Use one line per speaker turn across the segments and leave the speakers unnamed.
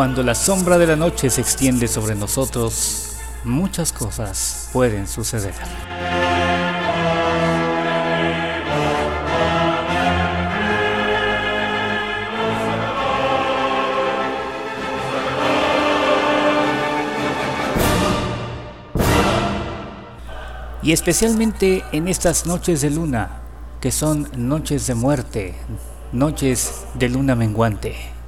Cuando la sombra de la noche se extiende sobre nosotros, muchas cosas pueden suceder. Y especialmente en estas noches de luna, que son noches de muerte, noches de luna menguante.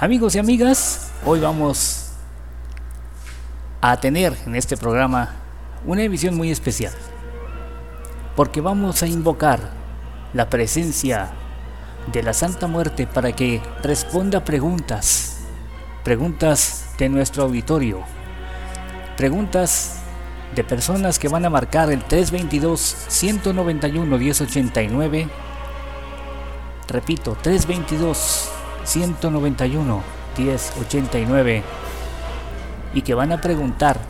Amigos y amigas, hoy vamos a tener en este programa una emisión muy especial, porque vamos a invocar la presencia de la Santa Muerte para que responda preguntas, preguntas de nuestro auditorio, preguntas de personas que van a marcar el 322-191-1089. Repito, 322-191-1089. Y que van a preguntar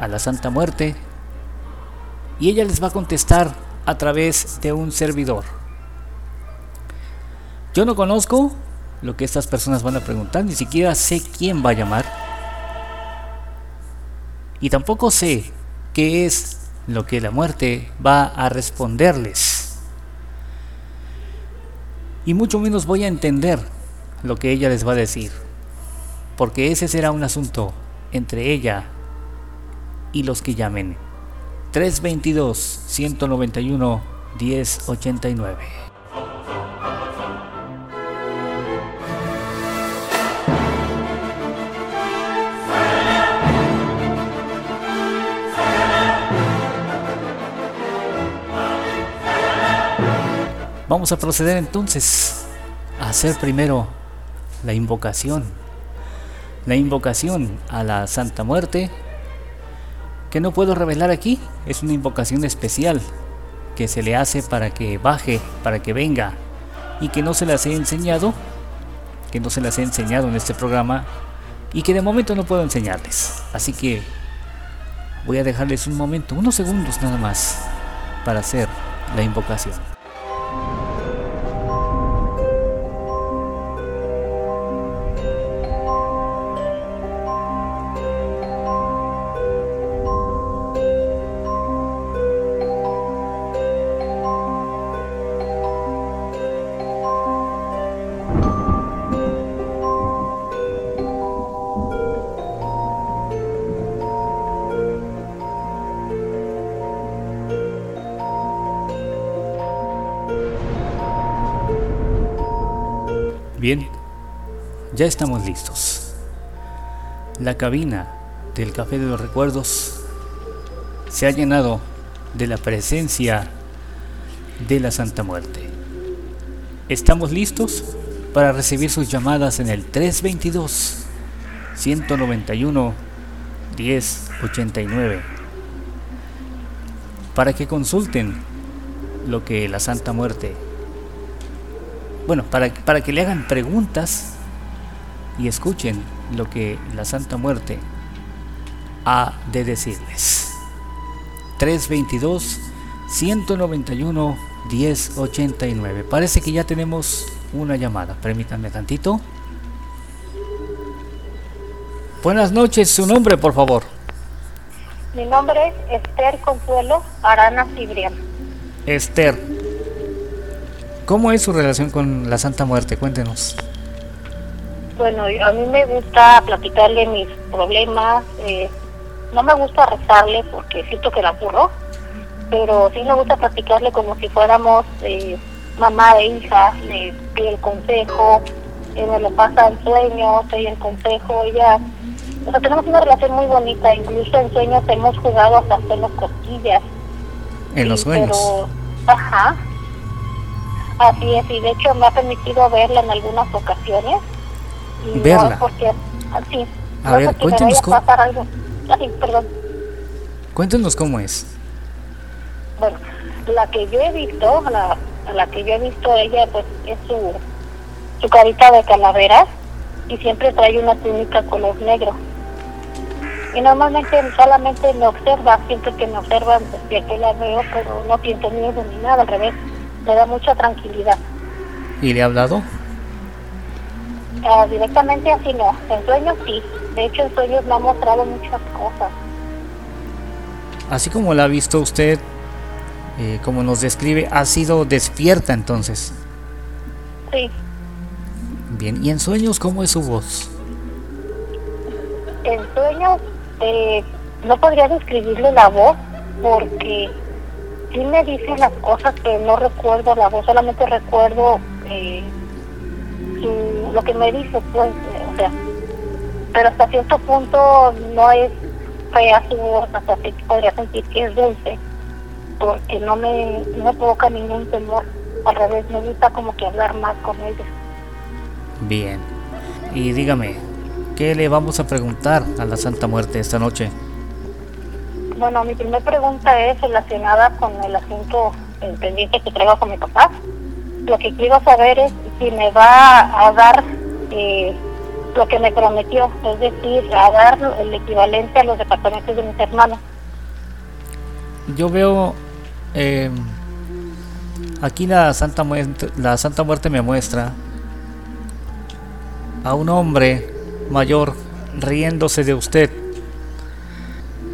a la Santa Muerte. Y ella les va a contestar a través de un servidor. Yo no conozco lo que estas personas van a preguntar, ni siquiera sé quién va a llamar y tampoco sé qué es lo que la muerte va a responderles. Y mucho menos voy a entender lo que ella les va a decir, porque ese será un asunto entre ella y los que llamen. 322 191 1089. Vamos a proceder entonces a hacer primero la invocación. La invocación a la Santa Muerte, que no puedo revelar aquí, es una invocación especial que se le hace para que baje, para que venga, y que no se las he enseñado, que no se las he enseñado en este programa, y que de momento no puedo enseñarles. Así que voy a dejarles un momento, unos segundos nada más, para hacer la invocación. Ya estamos listos. La cabina del Café de los Recuerdos se ha llenado de la presencia de la Santa Muerte. Estamos listos para recibir sus llamadas en el 322 191 1089 para que consulten lo que la Santa Muerte bueno, para, para que le hagan preguntas y escuchen lo que la Santa Muerte ha de decirles. 322 191 1089. Parece que ya tenemos una llamada. Permítanme tantito. Buenas noches, su nombre, por favor.
Mi nombre es Esther Consuelo Arana Cibrián.
Esther, ¿Cómo es su relación con la Santa Muerte? Cuéntenos.
Bueno, a mí me gusta platicarle mis problemas. Eh, no me gusta rezarle porque siento que la apurro, pero sí me gusta platicarle como si fuéramos eh, mamá e hija. Le pido el consejo, eh, me lo pasa el sueño, doy el consejo. Ella, o sea, tenemos una relación muy bonita. Incluso en sueños hemos jugado hasta hacernos cosquillas.
En los sueños. Pero,
ajá, Así es, y de hecho me ha permitido verla en algunas ocasiones.
¿Verla?
porque, así,
A ver, cuéntenos cómo...
Algo. perdón.
Cuéntenos cómo es.
Bueno, la que yo he visto, la, la que yo he visto ella, pues es su, su carita de calavera y siempre trae una túnica color negro. Y normalmente solamente me observa, siempre que me observan, pues que la veo, pero no pienso miedo ni nada, al revés me da mucha tranquilidad.
¿Y le ha hablado?
Ah, directamente así no, en sueños sí. De hecho, en sueños me ha mostrado muchas cosas.
Así como la ha visto usted, eh, como nos describe, ha sido despierta entonces.
Sí.
Bien, ¿y en sueños cómo es su voz?
En sueños eh, no podría describirle la voz porque sí me dice las cosas, pero no recuerdo la voz, solamente recuerdo eh, lo que me dice, pues, o sea, pero hasta cierto punto no es fea su voz, hasta que podría sentir que es dulce, porque no me, no me provoca ningún temor, al revés, me gusta como que hablar más con ella.
Bien, y dígame, ¿qué le vamos a preguntar a la Santa Muerte esta noche?
Bueno, mi primera pregunta es relacionada con el asunto pendiente que traigo con mi papá. Lo que quiero saber es si me va a dar eh, lo que me prometió, es decir, a dar el equivalente a los departamentos de mis hermanos.
Yo veo eh, aquí la Santa Muerte, la Santa Muerte me muestra a un hombre mayor riéndose de usted.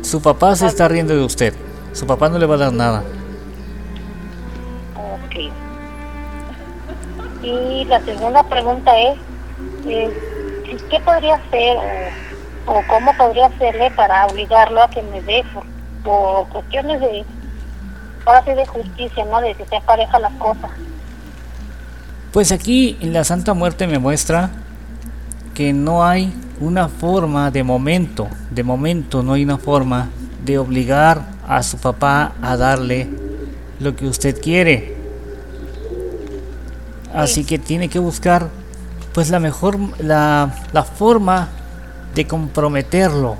Su papá se está riendo de usted. Su papá no le va a dar nada.
Y la segunda pregunta es, eh, ¿qué podría hacer o, cómo podría hacerle para obligarlo a que me dé por, por cuestiones de, ahora sí de justicia, ¿no? De que se pareja las cosas.
Pues aquí en la Santa Muerte me muestra que no hay una forma de momento, de momento no hay una forma de obligar a su papá a darle lo que usted quiere. Así que tiene que buscar pues la mejor la, la forma de comprometerlo.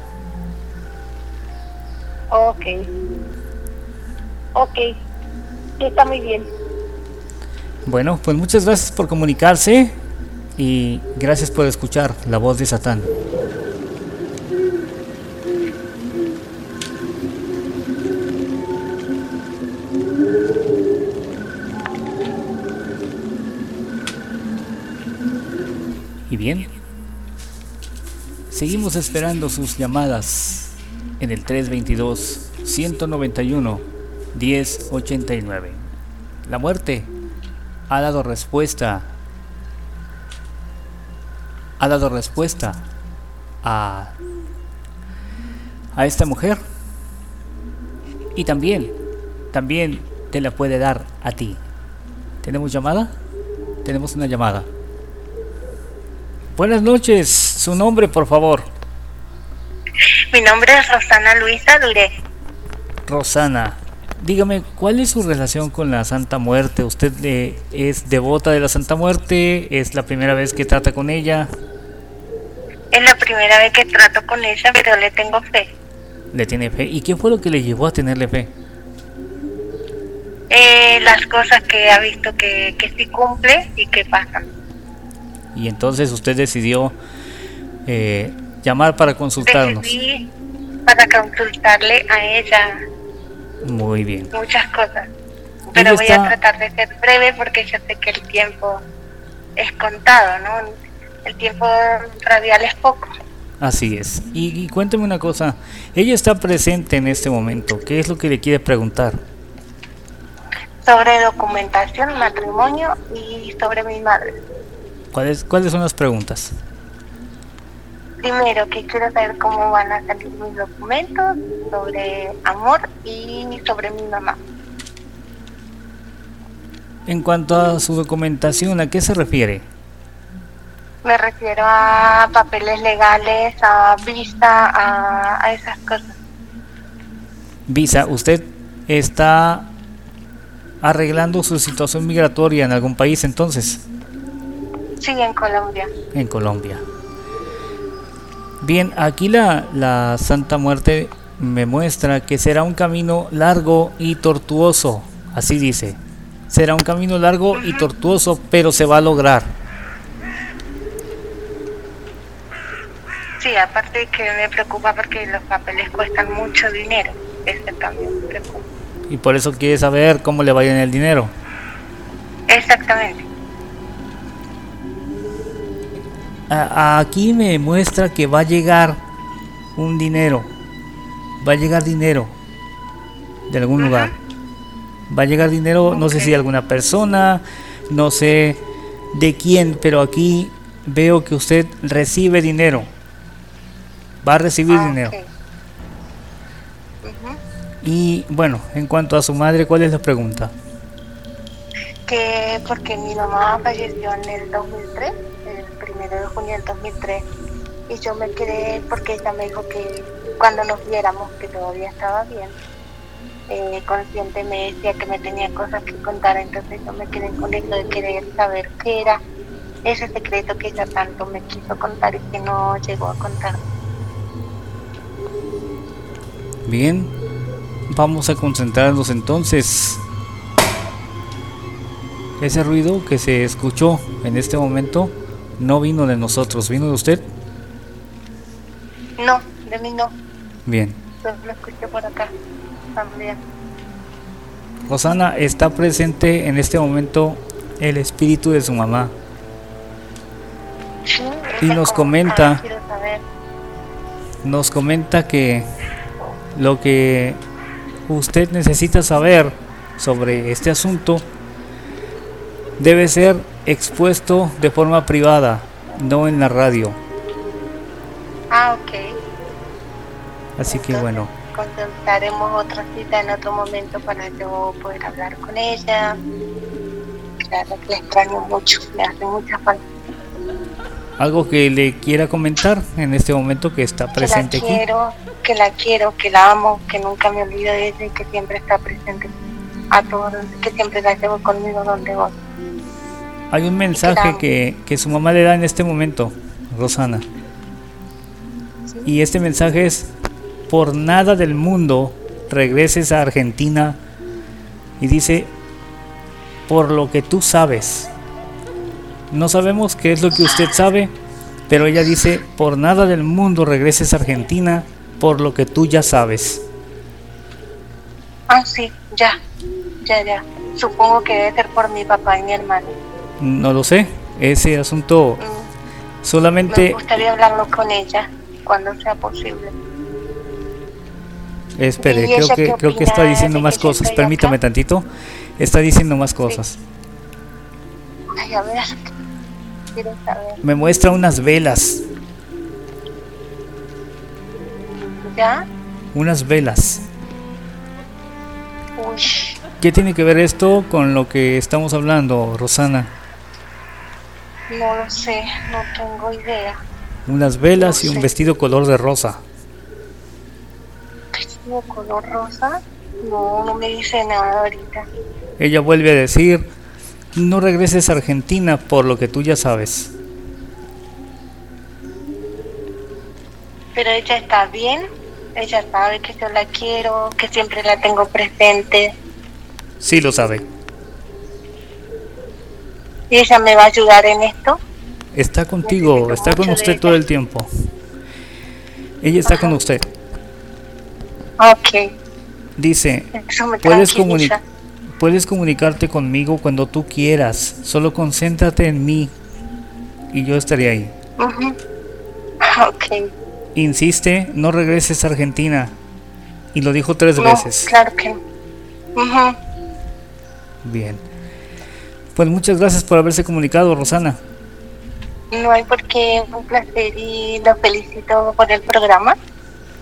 Ok. Ok. Sí, está muy bien.
Bueno, pues muchas gracias por comunicarse y gracias por escuchar la voz de Satán. Y bien, seguimos esperando sus llamadas en el 322 191 1089. La muerte ha dado respuesta ha dado respuesta a, a esta mujer y también, también te la puede dar a ti. ¿Tenemos llamada? Tenemos una llamada. Buenas noches, su nombre por favor.
Mi nombre es Rosana Luisa Duré.
Rosana, dígame, ¿cuál es su relación con la Santa Muerte? ¿Usted eh, es devota de la Santa Muerte? ¿Es la primera vez que trata con ella?
Es la primera vez que trato con ella, pero le tengo fe.
¿Le tiene fe? ¿Y qué fue lo que le llevó a tenerle fe?
Eh, las cosas que ha visto que, que sí cumple y que pasan.
Y entonces usted decidió eh, llamar para consultarnos.
Decidí para consultarle a ella
Muy bien.
muchas cosas.
Ella
Pero voy
está-
a tratar de ser breve porque yo sé que el tiempo es contado, ¿no? El tiempo radial es poco.
Así es. Y, y cuénteme una cosa. Ella está presente en este momento. ¿Qué es lo que le quiere preguntar?
Sobre documentación, matrimonio y sobre mi madre.
¿Cuáles, ¿Cuáles son las preguntas?
Primero, que quiero saber cómo van a salir mis documentos sobre amor y sobre mi mamá.
En cuanto a su documentación, ¿a qué se refiere?
Me refiero a papeles legales, a visa, a, a esas cosas.
Visa, ¿usted está arreglando su situación migratoria en algún país entonces?
Sí, en Colombia.
En Colombia. Bien, aquí la, la Santa Muerte me muestra que será un camino largo y tortuoso, así dice. Será un camino largo y tortuoso, pero se va a lograr.
Sí, aparte de que me preocupa porque los papeles cuestan mucho dinero. Ese también me preocupa.
Y por eso quiere saber cómo le va a ir en el dinero.
Exactamente.
Aquí me muestra que va a llegar un dinero. Va a llegar dinero de algún lugar. Va a llegar dinero, no sé si de alguna persona, no sé de quién, pero aquí veo que usted recibe dinero. Va a recibir ah, dinero. Y bueno, en cuanto a su madre, ¿cuál es la pregunta?
Que porque mi mamá falleció en el 2003, el primero de junio del 2003, y yo me quedé porque ella me dijo que cuando nos viéramos que todavía estaba bien, eh, consciente me decía que me tenía cosas que contar, entonces yo me quedé con eso de querer saber qué era ese secreto que ella tanto me quiso contar y que no llegó a contar.
Bien, vamos a concentrarnos entonces. Ese ruido que se escuchó en este momento no vino de nosotros, ¿vino de usted?
No, de mí no.
Bien.
lo escuché por acá también.
Rosana, está presente en este momento el espíritu de su mamá. y nos comenta, nos comenta que lo que usted necesita saber sobre este asunto debe ser expuesto de forma privada, no en la radio.
Ah, ok.
Así que bueno.
Consultaremos otra cita en otro momento para yo poder hablar con ella. Claro que le extraño mucho, le hace mucha falta.
¿Algo que le quiera comentar en este momento que está presente
que la quiero, Que la quiero, que la amo, que nunca me olvido de ella y que siempre está presente a todos, que siempre la llevo conmigo donde voy.
Hay un mensaje que, que, su mamá le da en este momento, Rosana. Y este mensaje es, por nada del mundo regreses a Argentina. Y dice, por lo que tú sabes. No sabemos qué es lo que usted sabe, pero ella dice, por nada del mundo regreses a Argentina, por lo que tú ya sabes.
Ah, sí, ya, ya, ya. Supongo que debe ser por mi papá y mi hermano.
No lo sé, ese asunto mm. solamente...
Me gustaría hablarlo con ella cuando sea posible.
Espere, creo que, creo que está diciendo más cosas. Permítame tantito. Está diciendo más cosas.
Ay, a ver.
Me muestra unas velas.
¿Ya?
Unas velas. ¿Qué tiene que ver esto con lo que estamos hablando, Rosana?
No lo sé, no tengo idea.
Unas velas y un vestido color de rosa.
¿Vestido color rosa? No, no me dice nada ahorita.
Ella vuelve a decir, no regreses a Argentina por lo que tú ya sabes.
Pero ella está bien, ella sabe que yo la quiero, que siempre la tengo presente.
Sí, lo sabe.
¿Y ella me va a ayudar en esto?
Está contigo, está con usted todo el tiempo. Ella está con usted.
Ok.
Dice, puedes comunicar Puedes comunicarte conmigo cuando tú quieras. Solo concéntrate en mí y yo estaré ahí. Insiste, no regreses a Argentina. Y lo dijo tres veces.
Claro que
Bien. Pues muchas gracias por haberse comunicado, Rosana.
No hay por qué, un placer y lo felicito por el programa.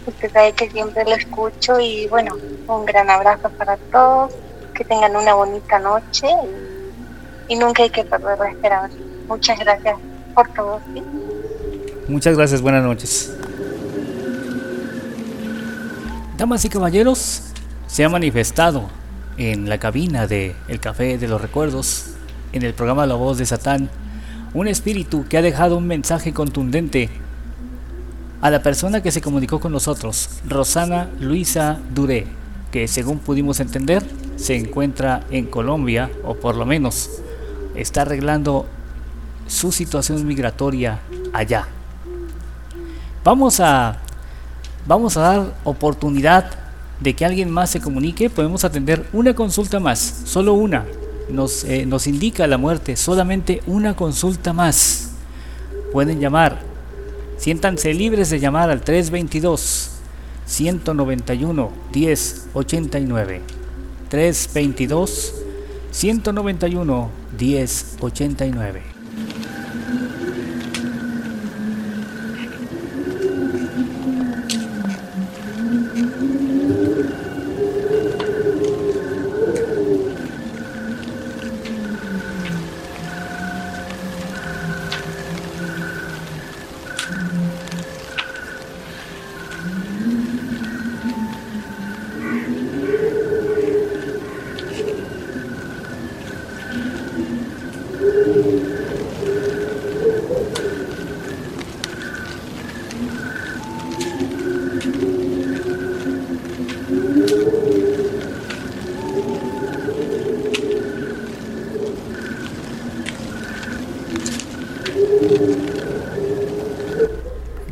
Usted sabe que siempre lo escucho y bueno, un gran abrazo para todos que tengan una bonita noche y, nunca hay que perder la esperanza. Muchas gracias por todo.
Muchas gracias, buenas noches. Damas y caballeros, se ha manifestado en la cabina de El Café de los Recuerdos, en el programa La Voz de Satán, un espíritu que ha dejado un mensaje contundente a la persona que se comunicó con nosotros, Rosana Luisa Duré, que según pudimos entender se encuentra en Colombia, o por lo menos está arreglando su situación migratoria allá. Vamos a, vamos a dar oportunidad de que alguien más se comunique. Podemos atender una consulta más, solo una. Nos, eh, nos indica la muerte, solamente una consulta más. pueden llamar. Siéntanse libres de llamar al 322 191 1089. 322 191 1089.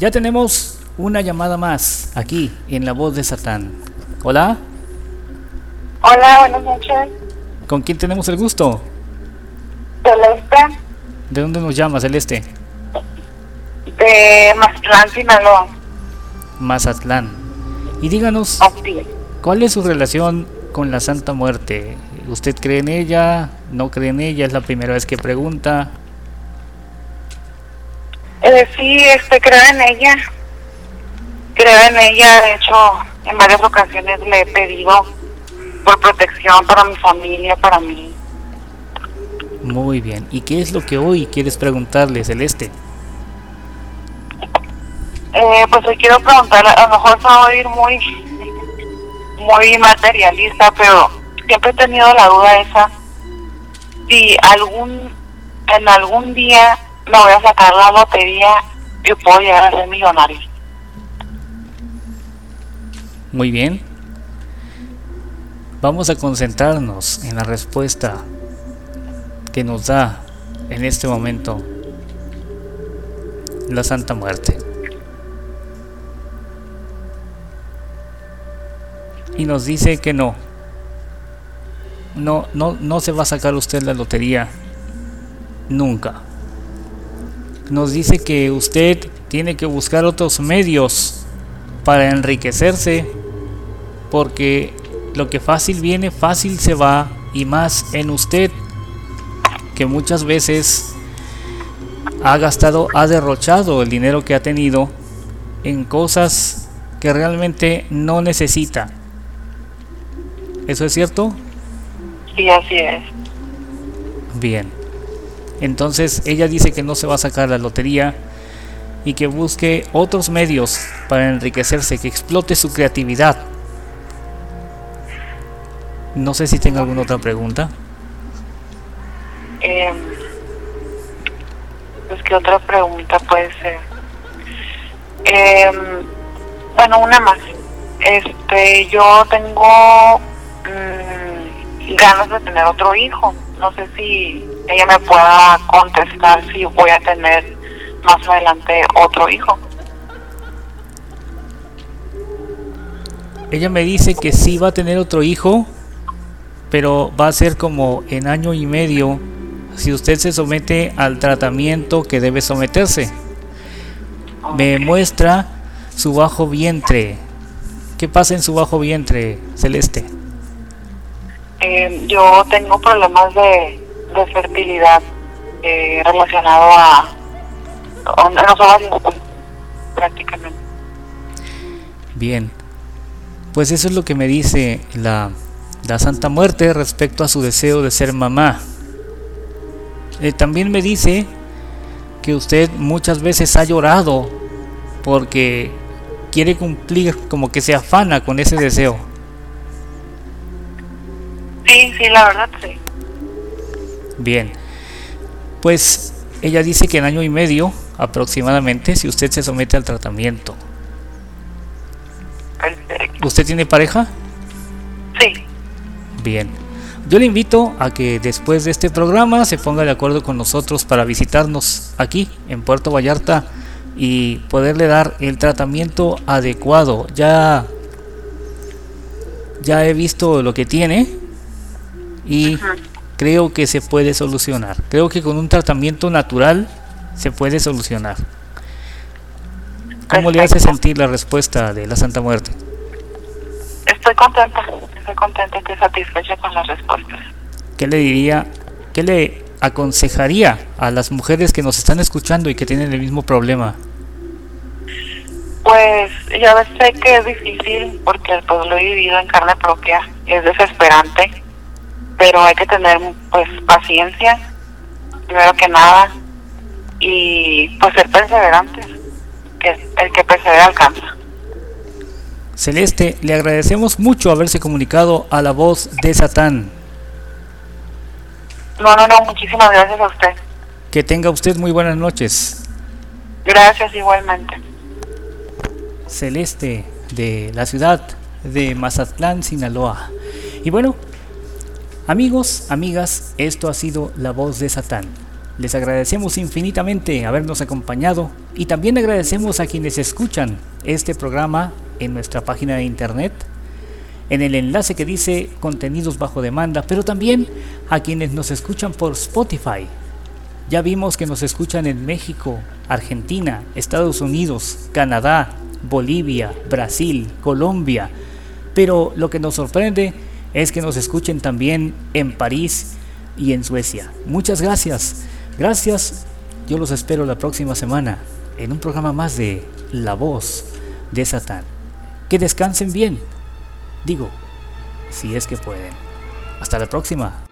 Ya tenemos una llamada más aquí en La Voz de Satán. Hola.
Hola, buenas noches.
¿Con quién tenemos el gusto?
Celeste.
¿De dónde nos llama, Celeste?
De Mazatlán, Sinaloa.
Mazatlán. Y díganos, ¿cuál es su relación con la Santa Muerte? ¿Usted cree en ella? ¿No cree en ella? ¿Es la primera vez que pregunta?
Eh, sí, este, creo en ella. Creo en ella. De hecho, en varias ocasiones le he pedido por protección para mi familia, para mí.
Muy bien. ¿Y qué es lo que hoy quieres preguntarle, Celeste?
Eh, pues hoy quiero preguntarle, a lo mejor se va a oír muy, muy materialista, pero siempre he tenido la duda esa si algún, en algún día me voy a sacar la lotería y puedo llegar a ser millonario.
Muy bien. Vamos a concentrarnos en la respuesta que nos da en este momento la Santa Muerte. Y nos dice que no. No, no, no se va a sacar usted la lotería nunca nos dice que usted tiene que buscar otros medios para enriquecerse, porque lo que fácil viene, fácil se va, y más en usted, que muchas veces ha gastado, ha derrochado el dinero que ha tenido en cosas que realmente no necesita. ¿Eso es cierto?
Sí, así es.
Bien. Entonces ella dice que no se va a sacar la lotería y que busque otros medios para enriquecerse, que explote su creatividad. No sé si tenga alguna otra pregunta.
Eh, pues qué otra pregunta puede ser. Eh, bueno, una más. Este, yo tengo mmm, ganas de tener otro hijo. No sé si ella me pueda contestar si voy a tener más adelante otro hijo.
Ella me dice que sí va a tener otro hijo, pero va a ser como en año y medio si usted se somete al tratamiento que debe someterse. Me muestra su bajo vientre. ¿Qué pasa en su bajo vientre, Celeste?
Eh, yo tengo problemas de de fertilidad eh, relacionado a, los ovarios prácticamente.
Bien, pues eso es lo que me dice la, la Santa Muerte respecto a su deseo de ser mamá. Eh, también me dice que usted muchas veces ha llorado porque quiere cumplir, como que se afana con ese deseo.
Sí, sí, la verdad sí.
Bien, pues ella dice que en año y medio aproximadamente, si usted se somete al tratamiento. ¿Usted tiene pareja?
Sí.
Bien. Yo le invito a que después de este programa se ponga de acuerdo con nosotros para visitarnos aquí en Puerto Vallarta y poderle dar el tratamiento adecuado. Ya ya he visto lo que tiene y creo que se puede solucionar. Creo que con un tratamiento natural se puede solucionar. ¿Cómo le hace sentir la respuesta de la Santa Muerte?
Estoy contenta, estoy contenta, estoy satisfecha con las respuestas.
¿Qué le diría, qué le aconsejaría a las mujeres que nos están escuchando y que tienen el mismo problema?
Pues ya sé que es difícil porque pues lo he vivido en carne propia, es desesperante, pero hay que tener pues paciencia, primero que nada, y pues ser perseverantes, que el que persevera alcanza.
Celeste, le agradecemos mucho haberse comunicado a la voz de Satán.
No, no, no, muchísimas gracias a usted.
Que tenga usted muy buenas noches.
Gracias igualmente.
Celeste de la ciudad de Mazatlán, Sinaloa. Y bueno, amigos, amigas, esto ha sido La Voz de Satán. Les agradecemos infinitamente habernos acompañado y también agradecemos a quienes escuchan este programa en nuestra página de internet, en el enlace que dice contenidos bajo demanda, pero también a quienes nos escuchan por Spotify. Ya vimos que nos escuchan en México, Argentina, Estados Unidos, Canadá, Bolivia, Brasil, Colombia, pero lo que nos sorprende es que nos escuchen también en París y en Suecia. Muchas gracias. Gracias. Yo los espero la próxima semana en un programa más de La Voz de Satán. Que descansen bien. Digo, si es que pueden. Hasta la próxima.